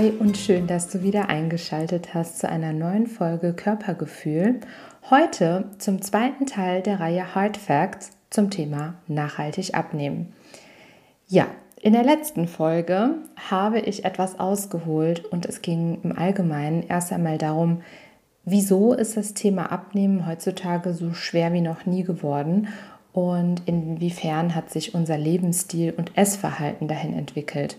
Hi und schön, dass du wieder eingeschaltet hast zu einer neuen Folge Körpergefühl. Heute zum zweiten Teil der Reihe Hard Facts zum Thema nachhaltig abnehmen. Ja, in der letzten Folge habe ich etwas ausgeholt und es ging im Allgemeinen erst einmal darum, wieso ist das Thema Abnehmen heutzutage so schwer wie noch nie geworden und inwiefern hat sich unser Lebensstil und Essverhalten dahin entwickelt.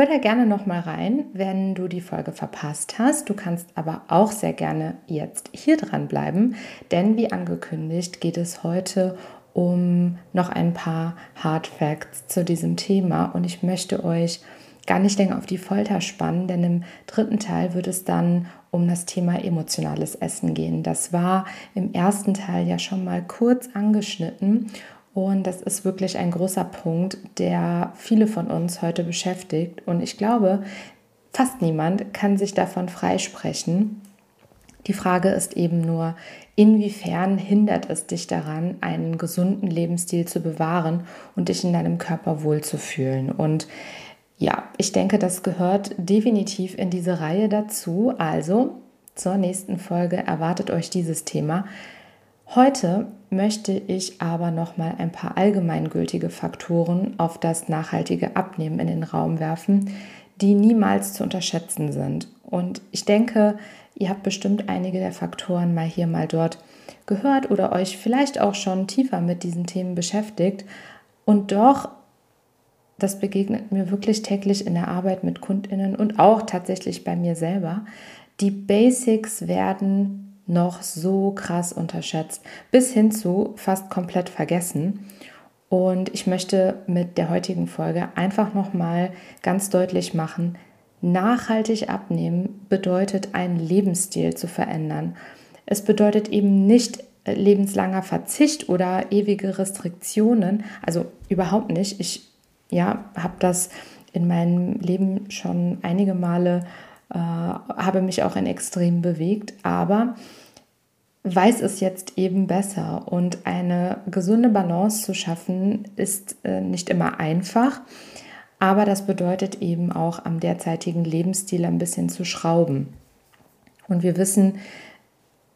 Hör da gerne noch mal rein, wenn du die Folge verpasst hast. Du kannst aber auch sehr gerne jetzt hier dran bleiben, denn wie angekündigt geht es heute um noch ein paar Hard Facts zu diesem Thema und ich möchte euch gar nicht länger auf die Folter spannen, denn im dritten Teil wird es dann um das Thema emotionales Essen gehen. Das war im ersten Teil ja schon mal kurz angeschnitten und das ist wirklich ein großer Punkt, der viele von uns heute beschäftigt. Und ich glaube, fast niemand kann sich davon freisprechen. Die Frage ist eben nur, inwiefern hindert es dich daran, einen gesunden Lebensstil zu bewahren und dich in deinem Körper wohlzufühlen. Und ja, ich denke, das gehört definitiv in diese Reihe dazu. Also zur nächsten Folge erwartet euch dieses Thema. Heute möchte ich aber noch mal ein paar allgemeingültige Faktoren auf das nachhaltige Abnehmen in den Raum werfen, die niemals zu unterschätzen sind. Und ich denke, ihr habt bestimmt einige der Faktoren mal hier, mal dort gehört oder euch vielleicht auch schon tiefer mit diesen Themen beschäftigt. Und doch, das begegnet mir wirklich täglich in der Arbeit mit Kundinnen und auch tatsächlich bei mir selber. Die Basics werden noch so krass unterschätzt, bis hin zu fast komplett vergessen. Und ich möchte mit der heutigen Folge einfach nochmal ganz deutlich machen, nachhaltig abnehmen bedeutet einen Lebensstil zu verändern. Es bedeutet eben nicht lebenslanger Verzicht oder ewige Restriktionen, also überhaupt nicht. Ich ja, habe das in meinem Leben schon einige Male äh, habe mich auch in Extrem bewegt, aber weiß es jetzt eben besser und eine gesunde Balance zu schaffen ist äh, nicht immer einfach, aber das bedeutet eben auch am derzeitigen Lebensstil ein bisschen zu schrauben. Und wir wissen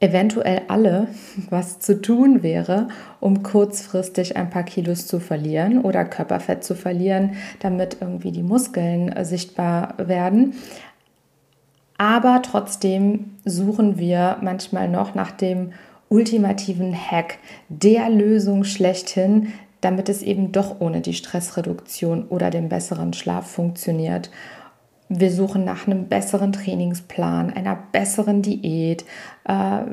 eventuell alle, was zu tun wäre, um kurzfristig ein paar Kilos zu verlieren oder Körperfett zu verlieren, damit irgendwie die Muskeln äh, sichtbar werden. Aber trotzdem suchen wir manchmal noch nach dem ultimativen Hack, der Lösung schlechthin, damit es eben doch ohne die Stressreduktion oder den besseren Schlaf funktioniert. Wir suchen nach einem besseren Trainingsplan, einer besseren Diät. Äh,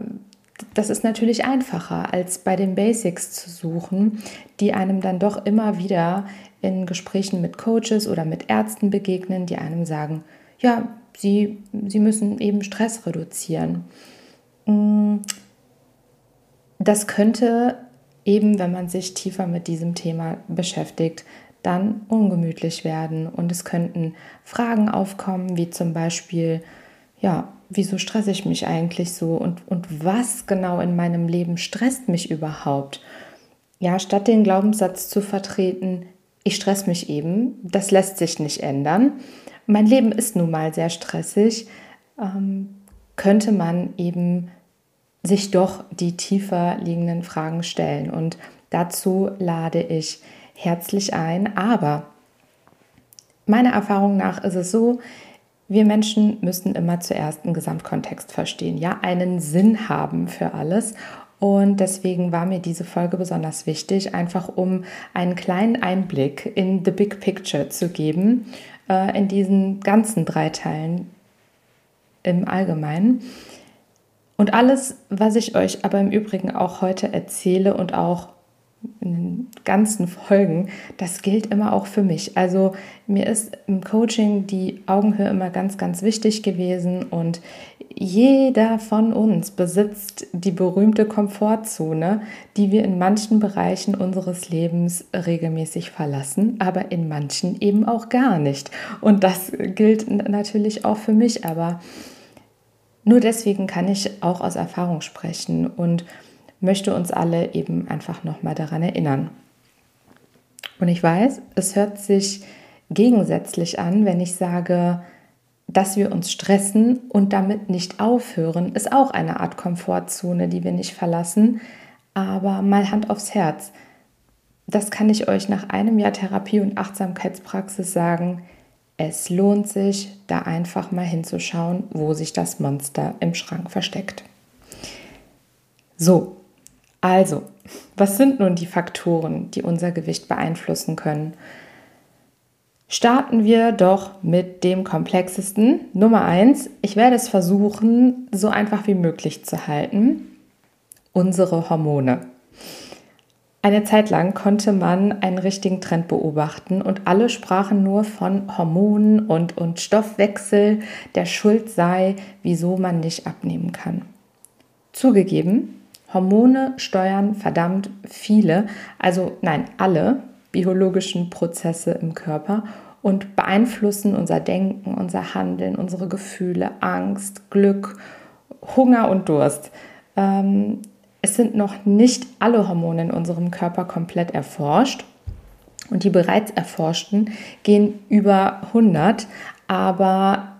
das ist natürlich einfacher, als bei den Basics zu suchen, die einem dann doch immer wieder in Gesprächen mit Coaches oder mit Ärzten begegnen, die einem sagen, ja, Sie, sie müssen eben Stress reduzieren. Mm, das könnte eben, wenn man sich tiefer mit diesem Thema beschäftigt, dann ungemütlich werden und es könnten Fragen aufkommen, wie zum Beispiel, ja, wieso stresse ich mich eigentlich so und, und was genau in meinem Leben stresst mich überhaupt? Ja, statt den Glaubenssatz zu vertreten, ich stress mich eben, das lässt sich nicht ändern, mein Leben ist nun mal sehr stressig, ähm, könnte man eben sich doch die tiefer liegenden Fragen stellen. Und dazu lade ich herzlich ein. Aber meiner Erfahrung nach ist es so, wir Menschen müssen immer zuerst einen Gesamtkontext verstehen, ja, einen Sinn haben für alles. Und deswegen war mir diese Folge besonders wichtig, einfach um einen kleinen Einblick in the big picture zu geben äh, in diesen ganzen drei Teilen im Allgemeinen. Und alles, was ich euch aber im Übrigen auch heute erzähle und auch in den ganzen Folgen, das gilt immer auch für mich. Also mir ist im Coaching die Augenhöhe immer ganz, ganz wichtig gewesen und jeder von uns besitzt die berühmte Komfortzone, die wir in manchen Bereichen unseres Lebens regelmäßig verlassen, aber in manchen eben auch gar nicht. Und das gilt natürlich auch für mich, aber nur deswegen kann ich auch aus Erfahrung sprechen und möchte uns alle eben einfach nochmal daran erinnern. Und ich weiß, es hört sich gegensätzlich an, wenn ich sage, dass wir uns stressen und damit nicht aufhören, ist auch eine Art Komfortzone, die wir nicht verlassen. Aber mal Hand aufs Herz. Das kann ich euch nach einem Jahr Therapie und Achtsamkeitspraxis sagen. Es lohnt sich, da einfach mal hinzuschauen, wo sich das Monster im Schrank versteckt. So, also, was sind nun die Faktoren, die unser Gewicht beeinflussen können? Starten wir doch mit dem komplexesten. Nummer eins, ich werde es versuchen, so einfach wie möglich zu halten. Unsere Hormone. Eine Zeit lang konnte man einen richtigen Trend beobachten und alle sprachen nur von Hormonen und, und Stoffwechsel, der schuld sei, wieso man nicht abnehmen kann. Zugegeben, Hormone steuern verdammt viele, also nein, alle biologischen Prozesse im Körper und beeinflussen unser Denken, unser Handeln, unsere Gefühle, Angst, Glück, Hunger und Durst. Ähm, es sind noch nicht alle Hormone in unserem Körper komplett erforscht und die bereits erforschten gehen über 100, aber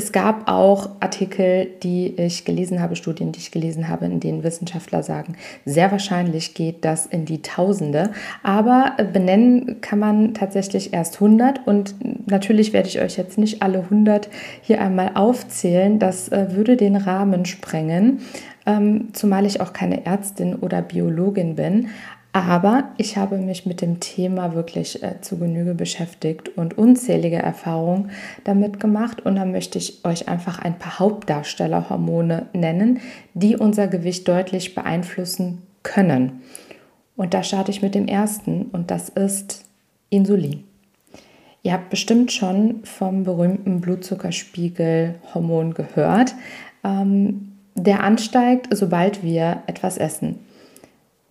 es gab auch Artikel, die ich gelesen habe, Studien, die ich gelesen habe, in denen Wissenschaftler sagen, sehr wahrscheinlich geht das in die Tausende. Aber benennen kann man tatsächlich erst 100 und natürlich werde ich euch jetzt nicht alle 100 hier einmal aufzählen. Das äh, würde den Rahmen sprengen, ähm, zumal ich auch keine Ärztin oder Biologin bin. Aber ich habe mich mit dem Thema wirklich äh, zu Genüge beschäftigt und unzählige Erfahrungen damit gemacht. Und da möchte ich euch einfach ein paar Hauptdarstellerhormone nennen, die unser Gewicht deutlich beeinflussen können. Und da starte ich mit dem ersten und das ist Insulin. Ihr habt bestimmt schon vom berühmten Blutzuckerspiegelhormon gehört, ähm, der ansteigt, sobald wir etwas essen.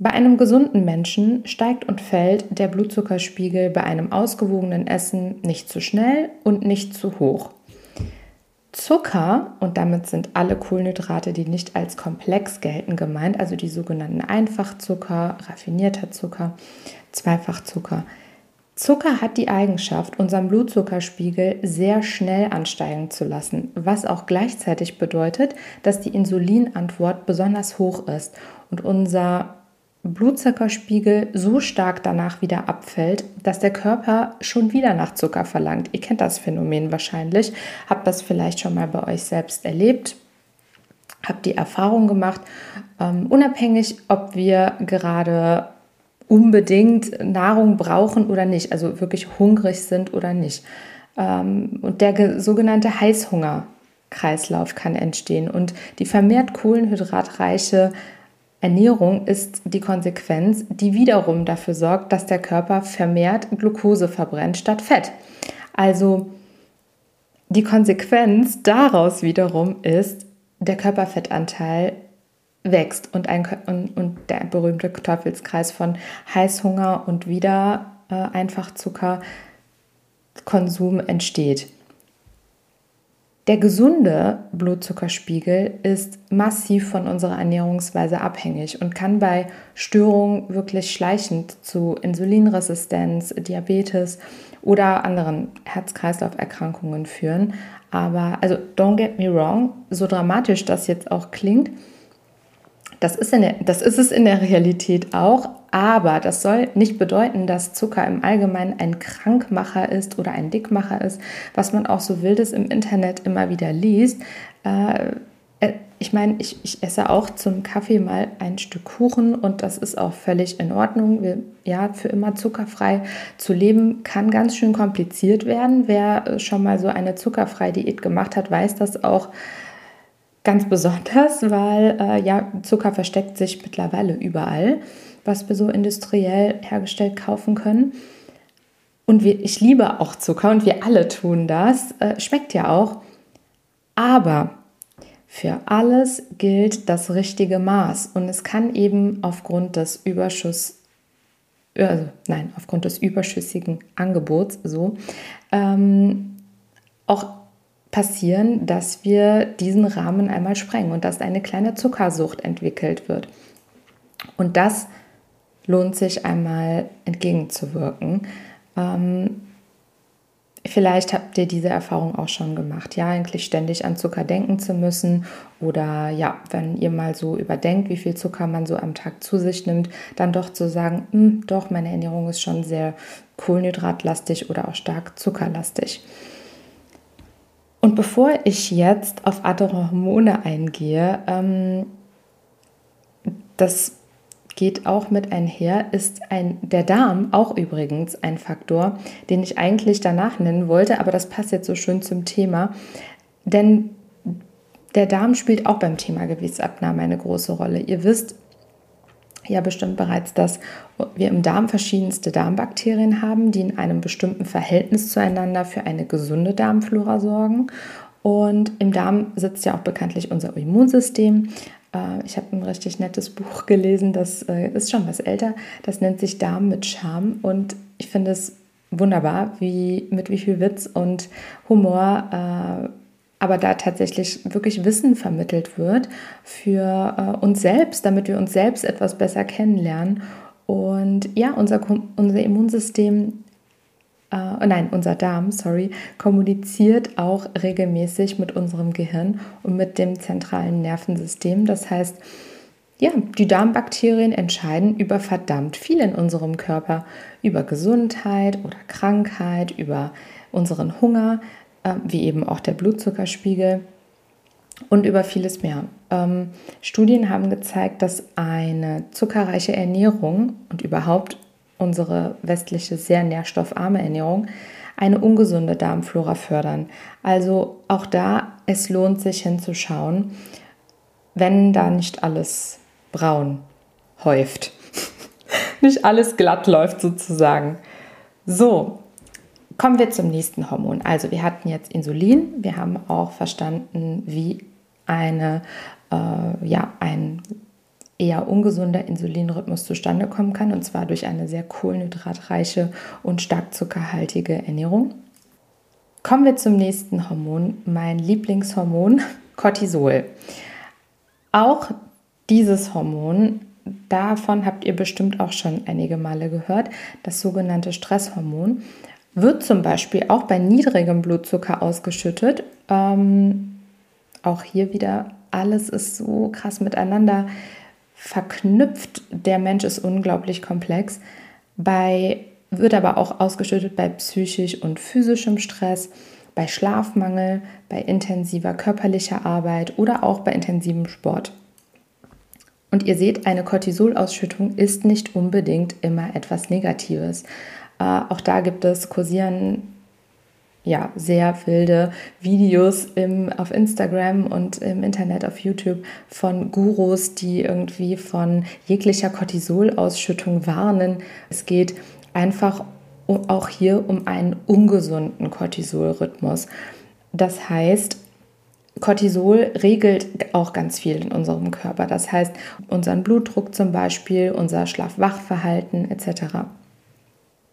Bei einem gesunden Menschen steigt und fällt der Blutzuckerspiegel bei einem ausgewogenen Essen nicht zu schnell und nicht zu hoch. Zucker, und damit sind alle Kohlenhydrate, die nicht als komplex gelten, gemeint, also die sogenannten Einfachzucker, raffinierter Zucker, Zweifachzucker. Zucker hat die Eigenschaft, unseren Blutzuckerspiegel sehr schnell ansteigen zu lassen, was auch gleichzeitig bedeutet, dass die Insulinantwort besonders hoch ist und unser Blutzuckerspiegel so stark danach wieder abfällt, dass der Körper schon wieder nach Zucker verlangt. Ihr kennt das Phänomen wahrscheinlich, habt das vielleicht schon mal bei euch selbst erlebt, habt die Erfahrung gemacht, ähm, unabhängig, ob wir gerade unbedingt Nahrung brauchen oder nicht, also wirklich hungrig sind oder nicht. Ähm, und der sogenannte Heißhungerkreislauf kann entstehen und die vermehrt kohlenhydratreiche Ernährung ist die Konsequenz, die wiederum dafür sorgt, dass der Körper vermehrt Glucose verbrennt statt Fett. Also die Konsequenz daraus wiederum ist, der Körperfettanteil wächst und, ein, und, und der berühmte Teufelskreis von Heißhunger und wieder äh, Einfachzuckerkonsum entsteht. Der gesunde Blutzuckerspiegel ist massiv von unserer Ernährungsweise abhängig und kann bei Störungen wirklich schleichend zu Insulinresistenz, Diabetes oder anderen Herz-Kreislauf-Erkrankungen führen. Aber also don't get me wrong, so dramatisch das jetzt auch klingt, das ist, der, das ist es in der Realität auch, aber das soll nicht bedeuten, dass Zucker im Allgemeinen ein Krankmacher ist oder ein Dickmacher ist, was man auch so wildes im Internet immer wieder liest. Äh, äh, ich meine, ich, ich, esse auch zum Kaffee mal ein Stück Kuchen und das ist auch völlig in Ordnung. Wir, ja, für immer zuckerfrei zu leben kann ganz schön kompliziert werden. Wer schon mal so eine zuckerfreie Diät gemacht hat, weiß das auch ganz besonders, weil äh, ja, Zucker versteckt sich mittlerweile überall, was wir so industriell hergestellt kaufen können. Und wir, ich liebe auch Zucker und wir alle tun das. Äh, schmeckt ja auch. Aber für alles gilt das richtige Maß und es kann eben aufgrund des Überschuss, also nein, aufgrund des überschüssigen Angebots so ähm, auch passieren, dass wir diesen Rahmen einmal sprengen und dass eine kleine Zuckersucht entwickelt wird. Und das lohnt sich einmal entgegenzuwirken. Ähm, Vielleicht habt ihr diese Erfahrung auch schon gemacht, ja, eigentlich ständig an Zucker denken zu müssen oder ja, wenn ihr mal so überdenkt, wie viel Zucker man so am Tag zu sich nimmt, dann doch zu sagen, hm, doch, meine Ernährung ist schon sehr kohlenhydratlastig oder auch stark zuckerlastig. Und bevor ich jetzt auf andere Hormone eingehe, ähm, das geht auch mit einher, ist ein, der Darm auch übrigens ein Faktor, den ich eigentlich danach nennen wollte, aber das passt jetzt so schön zum Thema. Denn der Darm spielt auch beim Thema Gewichtsabnahme eine große Rolle. Ihr wisst ja bestimmt bereits, dass wir im Darm verschiedenste Darmbakterien haben, die in einem bestimmten Verhältnis zueinander für eine gesunde Darmflora sorgen. Und im Darm sitzt ja auch bekanntlich unser Immunsystem. Äh, ich habe ein richtig nettes Buch gelesen, das äh, ist schon was älter. Das nennt sich Darm mit Charme und ich finde es wunderbar, wie, mit wie viel Witz und Humor, äh, aber da tatsächlich wirklich Wissen vermittelt wird für uns selbst, damit wir uns selbst etwas besser kennenlernen. Und ja, unser, unser Immunsystem äh, nein, unser Darm, sorry, kommuniziert auch regelmäßig mit unserem Gehirn und mit dem zentralen Nervensystem. Das heißt, ja, die Darmbakterien entscheiden über verdammt viel in unserem Körper, über Gesundheit oder Krankheit, über unseren Hunger, äh, wie eben auch der Blutzuckerspiegel und über vieles mehr. Ähm, Studien haben gezeigt, dass eine zuckerreiche Ernährung und überhaupt unsere westliche sehr nährstoffarme Ernährung eine ungesunde Darmflora fördern. Also auch da, es lohnt sich hinzuschauen, wenn da nicht alles braun häuft. nicht alles glatt läuft sozusagen. So, kommen wir zum nächsten Hormon. Also wir hatten jetzt Insulin, wir haben auch verstanden, wie eine, äh, ja, ein eher ungesunder Insulinrhythmus zustande kommen kann, und zwar durch eine sehr kohlenhydratreiche und stark zuckerhaltige Ernährung. Kommen wir zum nächsten Hormon, mein Lieblingshormon, Cortisol. Auch dieses Hormon, davon habt ihr bestimmt auch schon einige Male gehört, das sogenannte Stresshormon, wird zum Beispiel auch bei niedrigem Blutzucker ausgeschüttet. Ähm, auch hier wieder, alles ist so krass miteinander verknüpft. Der Mensch ist unglaublich komplex. Bei, wird aber auch ausgeschüttet bei psychisch und physischem Stress, bei Schlafmangel, bei intensiver körperlicher Arbeit oder auch bei intensivem Sport. Und ihr seht, eine Cortisolausschüttung ist nicht unbedingt immer etwas Negatives. Äh, auch da gibt es kursieren ja, sehr wilde Videos im, auf Instagram und im Internet auf YouTube von Gurus, die irgendwie von jeglicher Cortisolausschüttung warnen. Es geht einfach auch hier um einen ungesunden Cortisolrhythmus. Das heißt, Cortisol regelt auch ganz viel in unserem Körper. Das heißt, unseren Blutdruck zum Beispiel, unser Schlaf-Wach-Verhalten etc.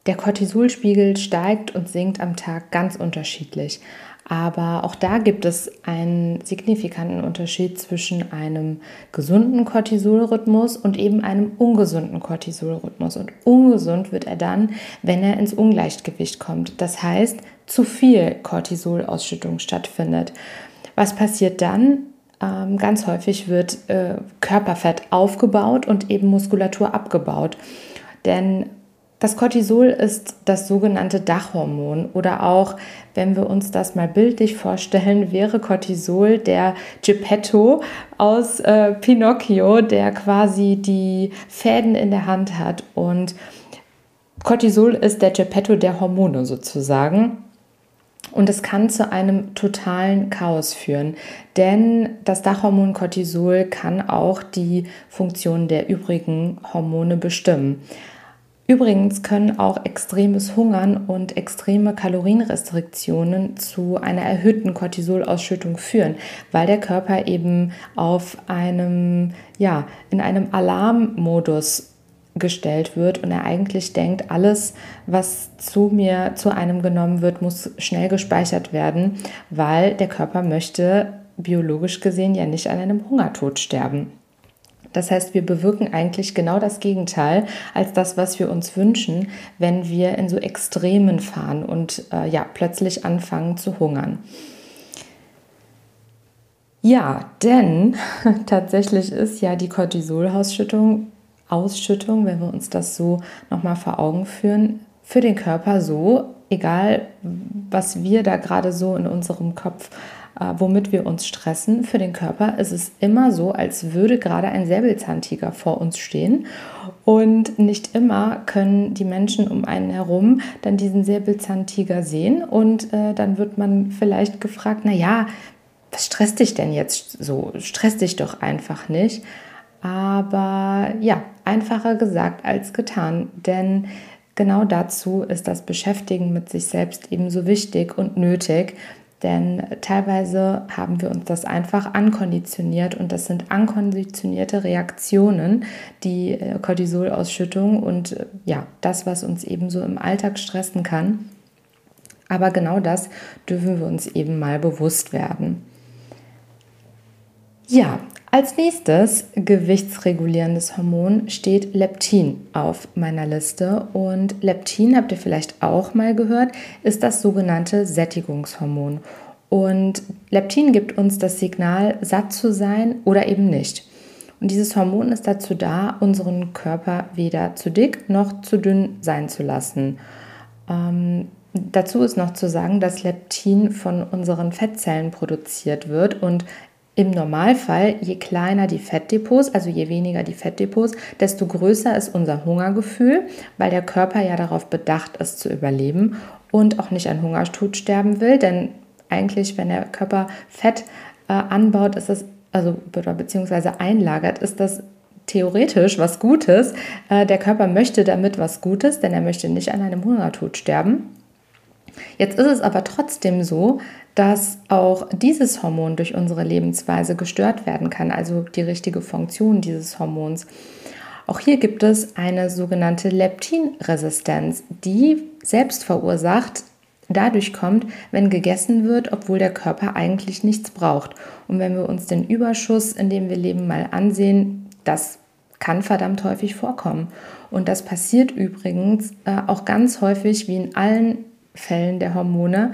Der Cortisolspiegel steigt und sinkt am Tag ganz unterschiedlich. Aber auch da gibt es einen signifikanten Unterschied zwischen einem gesunden Cortisolrhythmus und eben einem ungesunden Cortisolrhythmus. Und ungesund wird er dann, wenn er ins Ungleichgewicht kommt. Das heißt, zu viel Cortisolausschüttung stattfindet. Was passiert dann? Ähm, ganz häufig wird äh, Körperfett aufgebaut und eben Muskulatur abgebaut. Denn das Cortisol ist das sogenannte Dachhormon oder auch, wenn wir uns das mal bildlich vorstellen, wäre Cortisol der Geppetto aus äh, Pinocchio, der quasi die Fäden in der Hand hat. Und Cortisol ist der Geppetto der Hormone sozusagen. Und es kann zu einem totalen Chaos führen, denn das Dachhormon Cortisol kann auch die Funktion der übrigen Hormone bestimmen. Übrigens können auch extremes Hungern und extreme Kalorienrestriktionen zu einer erhöhten Cortisolausschüttung führen, weil der Körper eben auf einem, ja, in einem Alarmmodus gestellt wird und er eigentlich denkt, alles, was zu mir, zu einem genommen wird, muss schnell gespeichert werden, weil der Körper möchte biologisch gesehen ja nicht an einem Hungertod sterben. Das heißt, wir bewirken eigentlich genau das Gegenteil als das, was wir uns wünschen, wenn wir in so Extremen fahren und äh, ja, plötzlich anfangen zu hungern. Ja, denn tatsächlich ist ja die Cortisolausschüttung, Ausschüttung, wenn wir uns das so nochmal vor Augen führen, für den Körper so, egal was wir da gerade so in unserem Kopf äh, womit wir uns stressen, für den Körper ist es immer so, als würde gerade ein Säbelzahntiger vor uns stehen. Und nicht immer können die Menschen um einen herum dann diesen Säbelzahntiger sehen. Und äh, dann wird man vielleicht gefragt, na ja, was stresst dich denn jetzt so? Stress dich doch einfach nicht. Aber ja, einfacher gesagt als getan, denn genau dazu ist das Beschäftigen mit sich selbst ebenso wichtig und nötig, denn teilweise haben wir uns das einfach ankonditioniert und das sind ankonditionierte Reaktionen, die äh, Cortisolausschüttung und äh, ja, das, was uns eben so im Alltag stressen kann. Aber genau das dürfen wir uns eben mal bewusst werden. Ja, als nächstes gewichtsregulierendes Hormon steht Leptin auf meiner Liste. Und Leptin, habt ihr vielleicht auch mal gehört, ist das sogenannte Sättigungshormon. Und Leptin gibt uns das Signal, satt zu sein oder eben nicht. Und dieses Hormon ist dazu da, unseren Körper weder zu dick noch zu dünn sein zu lassen. Ähm, dazu ist noch zu sagen, dass Leptin von unseren Fettzellen produziert wird und im Normalfall, je kleiner die Fettdepots, also je weniger die Fettdepots, desto größer ist unser Hungergefühl, weil der Körper ja darauf bedacht ist zu überleben und auch nicht an Hungertod sterben will. Denn eigentlich, wenn der Körper Fett äh, anbaut, ist das, also beziehungsweise einlagert, ist das theoretisch was Gutes. Äh, der Körper möchte damit was Gutes, denn er möchte nicht an einem Hungertod sterben. Jetzt ist es aber trotzdem so, dass auch dieses Hormon durch unsere Lebensweise gestört werden kann, also die richtige Funktion dieses Hormons. Auch hier gibt es eine sogenannte Leptinresistenz, die selbst verursacht dadurch kommt, wenn gegessen wird, obwohl der Körper eigentlich nichts braucht. Und wenn wir uns den Überschuss, in dem wir leben, mal ansehen, das kann verdammt häufig vorkommen. Und das passiert übrigens äh, auch ganz häufig, wie in allen Fällen der Hormone,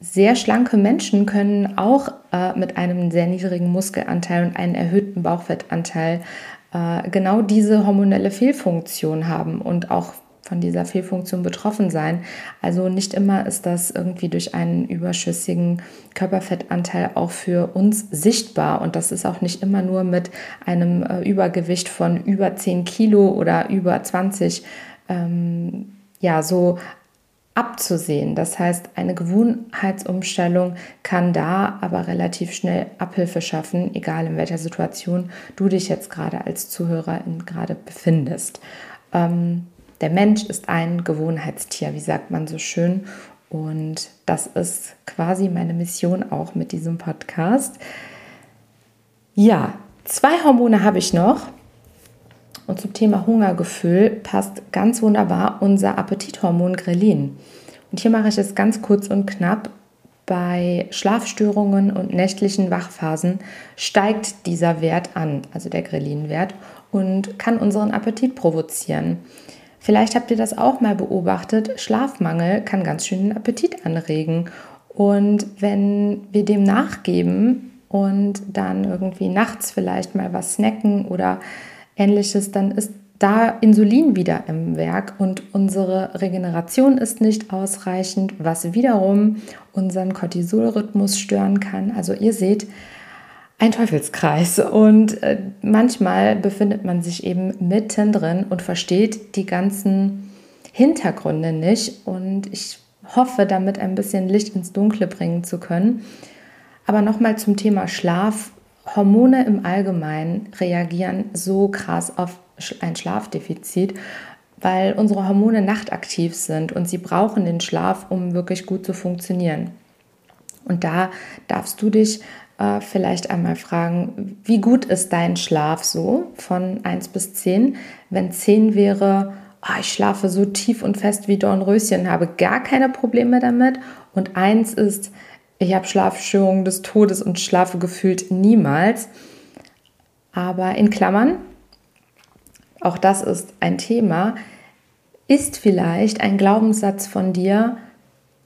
sehr schlanke Menschen können auch äh, mit einem sehr niedrigen Muskelanteil und einem erhöhten Bauchfettanteil äh, genau diese hormonelle Fehlfunktion haben und auch von dieser Fehlfunktion betroffen sein. Also nicht immer ist das irgendwie durch einen überschüssigen Körperfettanteil auch für uns sichtbar. Und das ist auch nicht immer nur mit einem äh, Übergewicht von über 10 Kilo oder über 20 ähm, ja, so abzusehen. Das heißt, eine Gewohnheitsumstellung kann da aber relativ schnell Abhilfe schaffen, egal in welcher Situation du dich jetzt gerade als Zuhörerin gerade befindest. Ähm, der Mensch ist ein Gewohnheitstier, wie sagt man so schön. Und das ist quasi meine Mission auch mit diesem Podcast. Ja, zwei Hormone habe ich noch. Und zum Thema Hungergefühl passt ganz wunderbar unser Appetithormon Grelin. Und hier mache ich es ganz kurz und knapp. Bei Schlafstörungen und nächtlichen Wachphasen steigt dieser Wert an, also der Grelin-Wert, und kann unseren Appetit provozieren. Vielleicht habt ihr das auch mal beobachtet. Schlafmangel kann ganz schön den Appetit anregen. Und wenn wir dem nachgeben und dann irgendwie nachts vielleicht mal was snacken oder ähnliches, dann ist da Insulin wieder im Werk und unsere Regeneration ist nicht ausreichend, was wiederum unseren Cortisolrhythmus stören kann. Also ihr seht, ein Teufelskreis und äh, manchmal befindet man sich eben mittendrin und versteht die ganzen Hintergründe nicht und ich hoffe, damit ein bisschen Licht ins Dunkle bringen zu können. Aber nochmal zum Thema Schlaf. Hormone im Allgemeinen reagieren so krass auf ein Schlafdefizit, weil unsere Hormone nachtaktiv sind und sie brauchen den Schlaf, um wirklich gut zu funktionieren. Und da darfst du dich äh, vielleicht einmal fragen, wie gut ist dein Schlaf so von 1 bis 10? Wenn 10 wäre, oh, ich schlafe so tief und fest wie Dornröschen, habe gar keine Probleme damit. Und 1 ist, ich habe Schlafstörungen des Todes und schlafe gefühlt niemals. Aber in Klammern, auch das ist ein Thema, ist vielleicht ein Glaubenssatz von dir,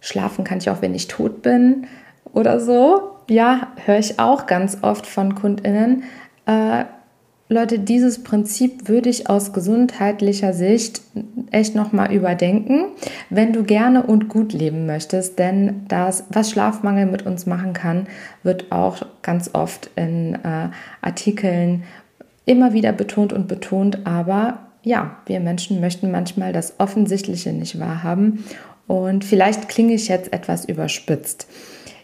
schlafen kann ich auch, wenn ich tot bin oder so. Ja, höre ich auch ganz oft von Kundinnen. Äh, Leute, dieses Prinzip würde ich aus gesundheitlicher Sicht echt nochmal überdenken, wenn du gerne und gut leben möchtest. Denn das, was Schlafmangel mit uns machen kann, wird auch ganz oft in äh, Artikeln immer wieder betont und betont. Aber ja, wir Menschen möchten manchmal das Offensichtliche nicht wahrhaben. Und vielleicht klinge ich jetzt etwas überspitzt.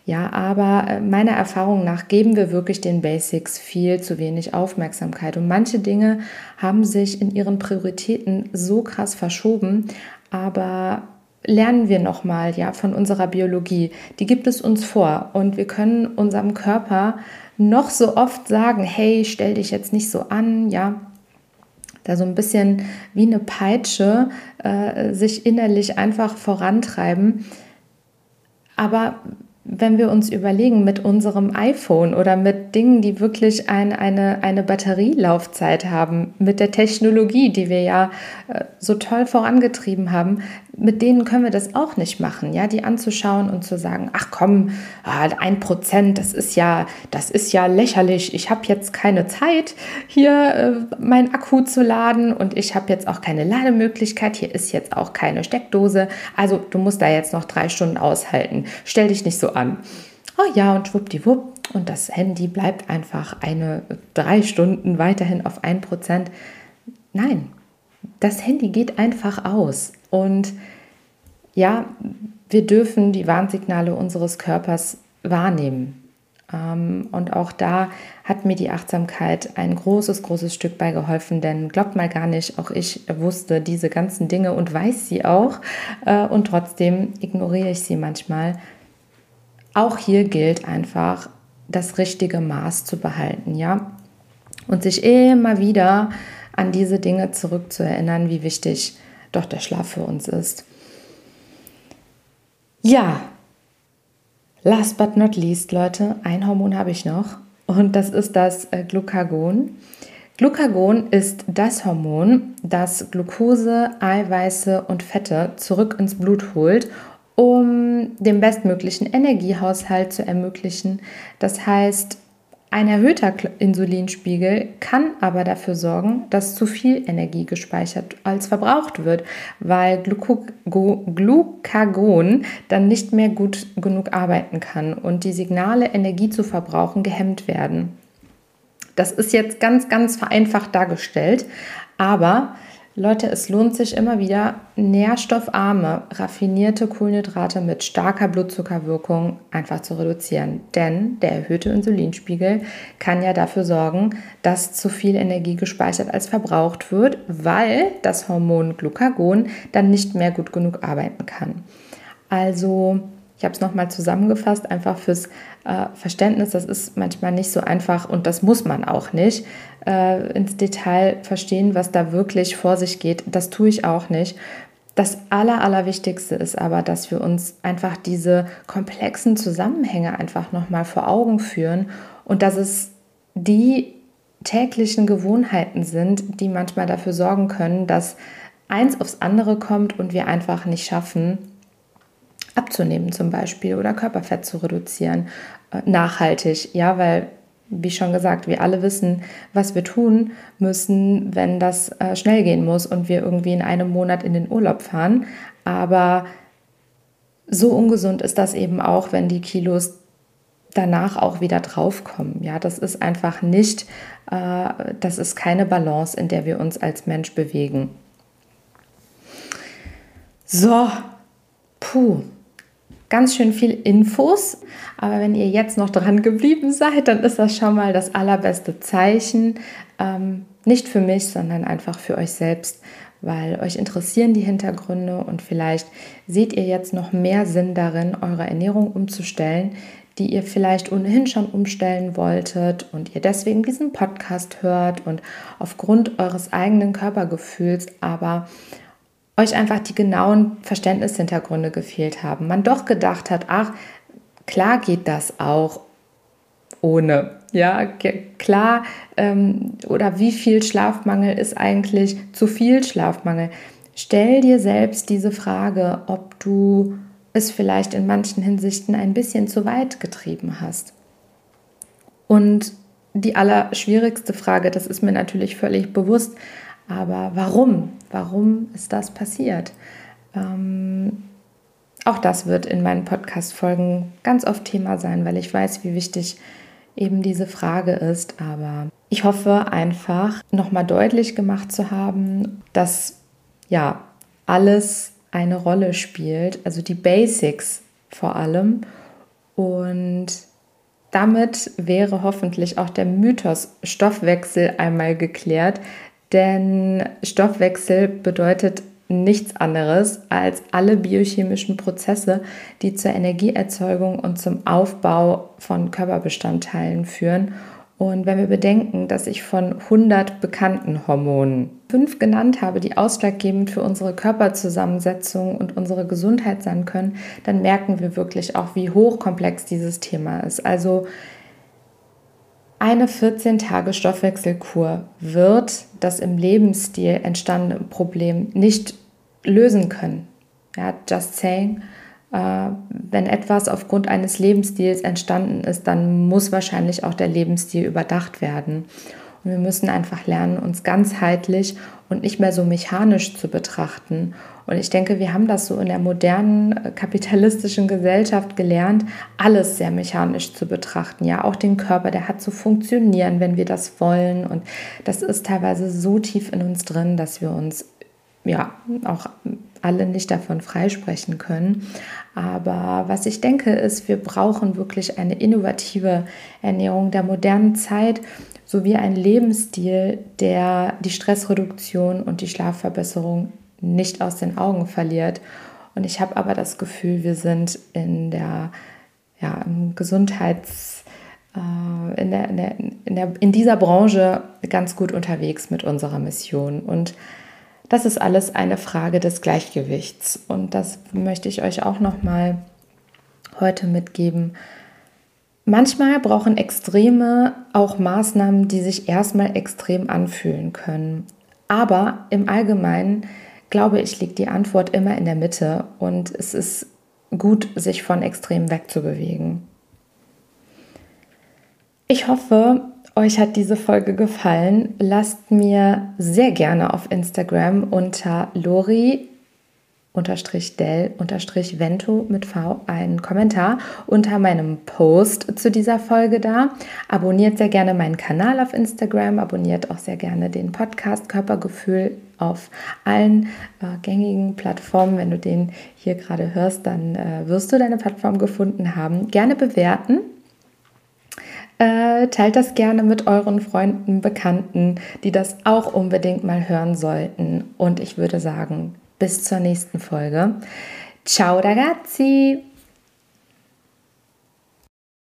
Ja, aber äh, meiner Erfahrung nach geben wir wirklich den Basics viel zu wenig Aufmerksamkeit. Und manche Dinge haben sich in ihren Prioritäten so krass verschoben, aber lernen wir nochmal ja, von unserer Biologie. Die gibt es uns vor und wir können unserem Körper noch so oft sagen, hey, stell dich jetzt nicht so an, ja, da so ein bisschen wie eine Peitsche äh, sich innerlich einfach vorantreiben. Aber wenn wir uns überlegen mit unserem iPhone oder mit Dingen, die wirklich ein, eine, eine Batterielaufzeit haben, mit der Technologie, die wir ja äh, so toll vorangetrieben haben, mit denen können wir das auch nicht machen, ja, die anzuschauen und zu sagen, ach komm, ah, ein Prozent, das ist ja, das ist ja lächerlich. Ich habe jetzt keine Zeit, hier äh, mein Akku zu laden und ich habe jetzt auch keine Lademöglichkeit. Hier ist jetzt auch keine Steckdose. Also du musst da jetzt noch drei Stunden aushalten. Stell dich nicht so an. Oh ja, und schwuppdiwupp. Und das Handy bleibt einfach eine drei Stunden weiterhin auf ein Prozent. Nein, das Handy geht einfach aus. Und ja, wir dürfen die Warnsignale unseres Körpers wahrnehmen. Ähm, und auch da hat mir die Achtsamkeit ein großes, großes Stück bei geholfen, denn glaubt mal gar nicht, auch ich wusste diese ganzen Dinge und weiß sie auch. Äh, und trotzdem ignoriere ich sie manchmal. Auch hier gilt einfach, das richtige Maß zu behalten, ja. Und sich immer wieder an diese Dinge zurückzuerinnern, wie wichtig doch der Schlaf für uns ist. Ja, last but not least, Leute, ein Hormon habe ich noch und das ist das äh, Glucagon. Glucagon ist das Hormon, das Glucose, Eiweiße und Fette zurück ins Blut holt, um den bestmöglichen Energiehaushalt zu ermöglichen. Das heißt, ein erhöhter Insulinspiegel kann aber dafür sorgen, dass zu viel Energie gespeichert als verbraucht wird, weil Glucagon dann nicht mehr gut genug arbeiten kann und die Signale, Energie zu verbrauchen, gehemmt werden. Das ist jetzt ganz, ganz vereinfacht dargestellt, aber Leute, es lohnt sich immer wieder, nährstoffarme, raffinierte Kohlenhydrate mit starker Blutzuckerwirkung einfach zu reduzieren. Denn der erhöhte Insulinspiegel kann ja dafür sorgen, dass zu viel Energie gespeichert als verbraucht wird, weil das Hormon Glucagon dann nicht mehr gut genug arbeiten kann. Also ich habe es nochmal zusammengefasst, einfach fürs äh, Verständnis. Das ist manchmal nicht so einfach und das muss man auch nicht äh, ins Detail verstehen, was da wirklich vor sich geht. Das tue ich auch nicht. Das Aller, Allerwichtigste ist aber, dass wir uns einfach diese komplexen Zusammenhänge einfach nochmal vor Augen führen und dass es die täglichen Gewohnheiten sind, die manchmal dafür sorgen können, dass eins aufs andere kommt und wir einfach nicht schaffen, abzunehmen zum Beispiel oder Körperfett zu reduzieren, äh, nachhaltig, ja, weil wie schon gesagt, wir alle wissen, was wir tun müssen, wenn das äh, schnell gehen muss und wir irgendwie in einem Monat in den Urlaub fahren. Aber so ungesund ist das eben auch, wenn die Kilos danach auch wieder draufkommen. Ja, das ist einfach nicht, äh, das ist keine Balance, in der wir uns als Mensch bewegen. So, puh, ganz schön viel Infos. Aber wenn ihr jetzt noch dran geblieben seid, dann ist das schon mal das allerbeste Zeichen. Ähm, nicht für mich, sondern einfach für euch selbst, weil euch interessieren die Hintergründe und vielleicht seht ihr jetzt noch mehr Sinn darin, eure Ernährung umzustellen, die ihr vielleicht ohnehin schon umstellen wolltet und ihr deswegen diesen Podcast hört und aufgrund eures eigenen Körpergefühls aber euch einfach die genauen Verständnishintergründe gefehlt haben. Man doch gedacht hat, ach, klar geht das auch ohne. Ja, klar. Ähm, oder wie viel Schlafmangel ist eigentlich zu viel Schlafmangel? Stell dir selbst diese Frage, ob du es vielleicht in manchen Hinsichten ein bisschen zu weit getrieben hast. Und die allerschwierigste Frage, das ist mir natürlich völlig bewusst, aber warum? Warum ist das passiert? Ähm, auch das wird in meinen Podcast-Folgen ganz oft Thema sein, weil ich weiß, wie wichtig eben diese Frage ist. Aber ich hoffe einfach, nochmal deutlich gemacht zu haben, dass ja alles eine Rolle spielt, also die Basics vor allem. Und damit wäre hoffentlich auch der Mythos Stoffwechsel einmal geklärt, denn Stoffwechsel bedeutet nichts anderes als alle biochemischen Prozesse, die zur Energieerzeugung und zum Aufbau von Körperbestandteilen führen und wenn wir bedenken, dass ich von 100 bekannten Hormonen fünf genannt habe, die ausschlaggebend für unsere Körperzusammensetzung und unsere Gesundheit sein können, dann merken wir wirklich auch, wie hochkomplex dieses Thema ist. Also eine 14 Tage Stoffwechselkur wird das im Lebensstil entstandene Problem nicht lösen können. Ja, just saying. Äh, wenn etwas aufgrund eines Lebensstils entstanden ist, dann muss wahrscheinlich auch der Lebensstil überdacht werden. Und wir müssen einfach lernen, uns ganzheitlich und nicht mehr so mechanisch zu betrachten. Und ich denke, wir haben das so in der modernen äh, kapitalistischen Gesellschaft gelernt, alles sehr mechanisch zu betrachten. Ja, auch den Körper, der hat zu funktionieren, wenn wir das wollen. Und das ist teilweise so tief in uns drin, dass wir uns ja auch alle nicht davon freisprechen können. Aber was ich denke, ist, wir brauchen wirklich eine innovative Ernährung der modernen Zeit sowie einen Lebensstil, der die Stressreduktion und die Schlafverbesserung nicht aus den Augen verliert. Und ich habe aber das Gefühl, wir sind in der ja, im Gesundheits äh, in, der, in, der, in, der, in dieser Branche ganz gut unterwegs mit unserer Mission. Und das ist alles eine Frage des Gleichgewichts und das möchte ich euch auch noch mal heute mitgeben. Manchmal brauchen Extreme auch Maßnahmen, die sich erstmal extrem anfühlen können. Aber im Allgemeinen glaube ich, liegt die Antwort immer in der Mitte und es ist gut, sich von Extremen wegzubewegen. Ich hoffe, euch hat diese Folge gefallen, lasst mir sehr gerne auf Instagram unter Lori unterstrich Del unterstrich Vento mit V einen Kommentar unter meinem Post zu dieser Folge da. Abonniert sehr gerne meinen Kanal auf Instagram, abonniert auch sehr gerne den Podcast Körpergefühl auf allen äh, gängigen Plattformen. Wenn du den hier gerade hörst, dann äh, wirst du deine Plattform gefunden haben. Gerne bewerten äh, teilt das gerne mit euren Freunden, Bekannten, die das auch unbedingt mal hören sollten. Und ich würde sagen, bis zur nächsten Folge. Ciao ragazzi!